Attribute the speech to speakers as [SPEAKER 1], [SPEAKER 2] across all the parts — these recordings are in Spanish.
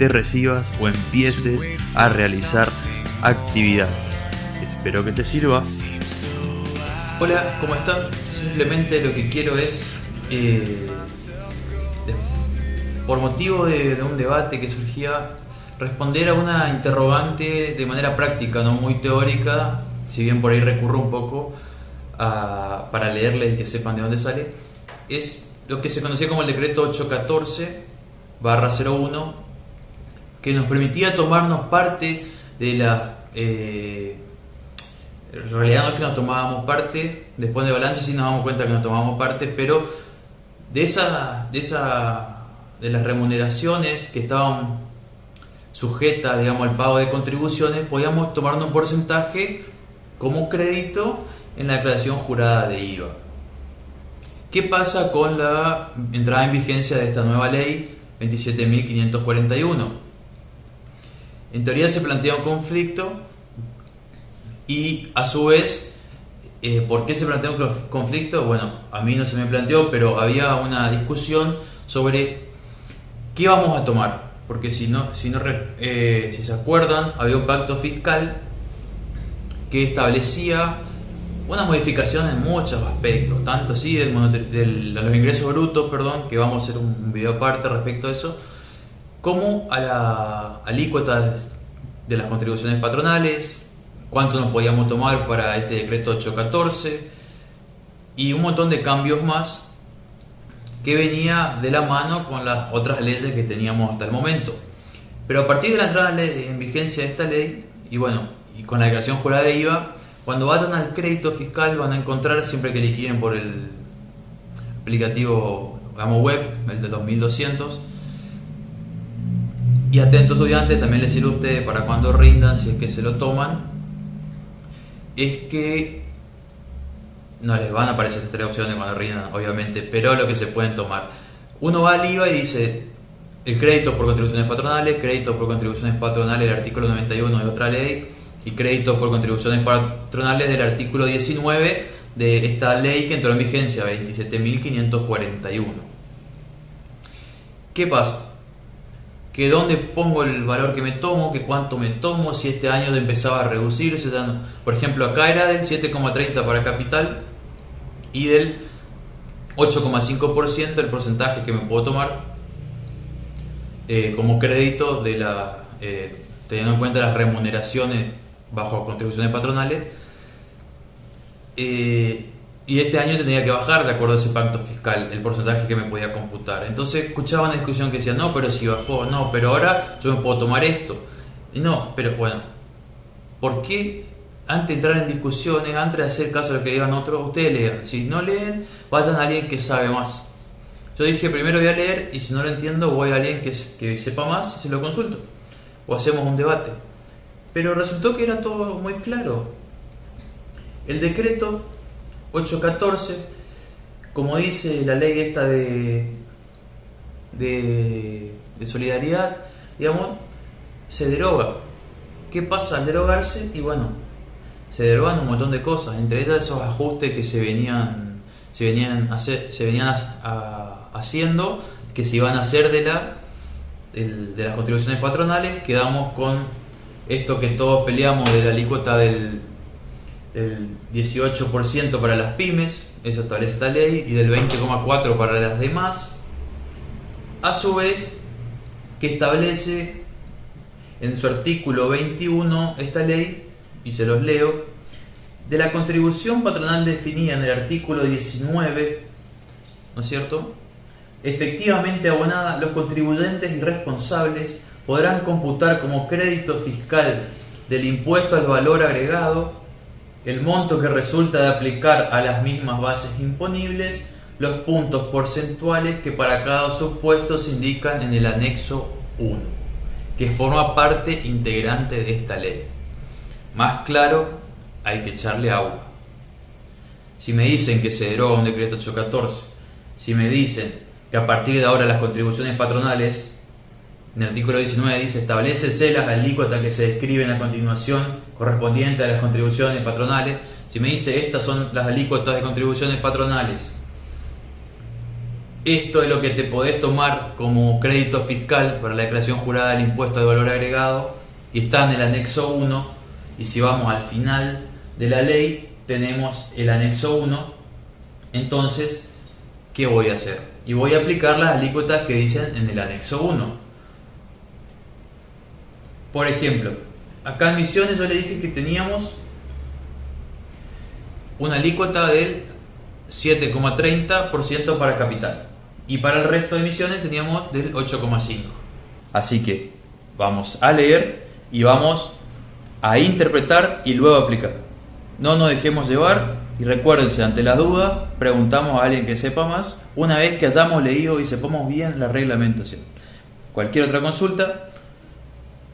[SPEAKER 1] te recibas o empieces a realizar actividades. Espero que te sirva.
[SPEAKER 2] Hola, ¿cómo están? Simplemente lo que quiero es, eh, por motivo de, de, un debate que surgía, responder a una interrogante de manera práctica, no muy teórica, si bien por ahí recurro un poco a, para leerles y que sepan de dónde sale, es lo que se conocía como el decreto 814 barra 01 que nos permitía tomarnos parte de la... Eh, realidad no es que nos tomábamos parte, después de balance sí nos damos cuenta que nos tomábamos parte, pero de esa, de esa, de las remuneraciones que estaban sujetas, digamos, al pago de contribuciones, podíamos tomarnos un porcentaje como crédito en la declaración jurada de IVA. ¿Qué pasa con la entrada en vigencia de esta nueva ley 27.541? En teoría se plantea un conflicto y a su vez, eh, ¿por qué se plantea un conflicto? Bueno, a mí no se me planteó, pero había una discusión sobre qué vamos a tomar. Porque si, no, si, no, eh, si se acuerdan, había un pacto fiscal que establecía una modificación en muchos aspectos, tanto así de los ingresos brutos, perdón, que vamos a hacer un video aparte respecto a eso, como a la alícuota de las contribuciones patronales, cuánto nos podíamos tomar para este decreto 814 y un montón de cambios más que venía de la mano con las otras leyes que teníamos hasta el momento. Pero a partir de la entrada en vigencia de esta ley, y bueno, y con la declaración jurada de IVA, cuando vayan al crédito fiscal van a encontrar siempre que liquiden por el aplicativo digamos, web, el de 2200, y atento estudiante, también les sirve a ustedes para cuando rindan, si es que se lo toman, es que no les van a aparecer tres opciones cuando rindan, obviamente, pero lo que se pueden tomar. Uno va al IVA y dice el crédito por contribuciones patronales, crédito por contribuciones patronales del artículo 91 de otra ley y crédito por contribuciones patronales del artículo 19 de esta ley que entró en vigencia, 27.541. ¿Qué pasa? Que dónde pongo el valor que me tomo, que cuánto me tomo, si este año empezaba a reducirse. Por ejemplo, acá era del 7,30 para capital y del 8,5% el porcentaje que me puedo tomar eh, como crédito de la eh, teniendo en cuenta las remuneraciones bajo contribuciones patronales. Eh, y este año tenía que bajar de acuerdo a ese pacto fiscal el porcentaje que me podía computar. Entonces escuchaba una discusión que decía, no, pero si bajó, no, pero ahora yo me puedo tomar esto. No, pero bueno, ¿por qué antes de entrar en discusiones, antes de hacer caso a lo que digan otros, ustedes lean? Si no leen, vayan a alguien que sabe más. Yo dije, primero voy a leer y si no lo entiendo, voy a alguien que, que sepa más y se lo consulto. O hacemos un debate. Pero resultó que era todo muy claro. El decreto 8.14, como dice la ley esta de, de, solidaridad, digamos, se deroga. ¿Qué pasa al derogarse? Y bueno, se derogan un montón de cosas, entre ellas esos ajustes que se venían, se venían, se venían haciendo, que se iban a hacer de, la, de las contribuciones patronales, quedamos con esto que todos peleamos de la alícuota del el 18% para las pymes, eso establece esta ley, y del 20,4% para las demás, a su vez que establece en su artículo 21 esta ley, y se los leo, de la contribución patronal definida en el artículo 19, ¿no es cierto? Efectivamente abonada, los contribuyentes y responsables podrán computar como crédito fiscal del impuesto al valor agregado el monto que resulta de aplicar a las mismas bases imponibles los puntos porcentuales que para cada supuesto se indican en el anexo 1. que forma parte integrante de esta ley. Más claro, hay que echarle agua. Si me dicen que se deroga un decreto 814, si me dicen que a partir de ahora las contribuciones patronales, en el artículo 19 dice, establecese las alícuotas que se describen a continuación correspondientes a las contribuciones patronales, si me dice estas son las alícuotas de contribuciones patronales, esto es lo que te podés tomar como crédito fiscal para la declaración jurada del impuesto de valor agregado y está en el anexo 1 y si vamos al final de la ley tenemos el anexo 1 entonces ¿qué voy a hacer? y voy a aplicar las alícuotas que dicen en el anexo 1 por ejemplo acá en Misiones yo le dije que teníamos una alícuota del 7,30% para capital y para el resto de emisiones teníamos del 8,5. Así que vamos a leer y vamos a interpretar y luego aplicar. No nos dejemos llevar y recuérdense, ante la duda, preguntamos a alguien que sepa más una vez que hayamos leído y sepamos bien la reglamentación. Cualquier otra consulta,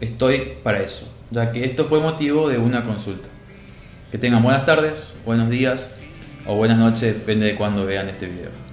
[SPEAKER 2] estoy para eso, ya que esto fue motivo de una consulta. Que tengan buenas tardes, buenos días o buenas noches, depende de cuándo vean este video.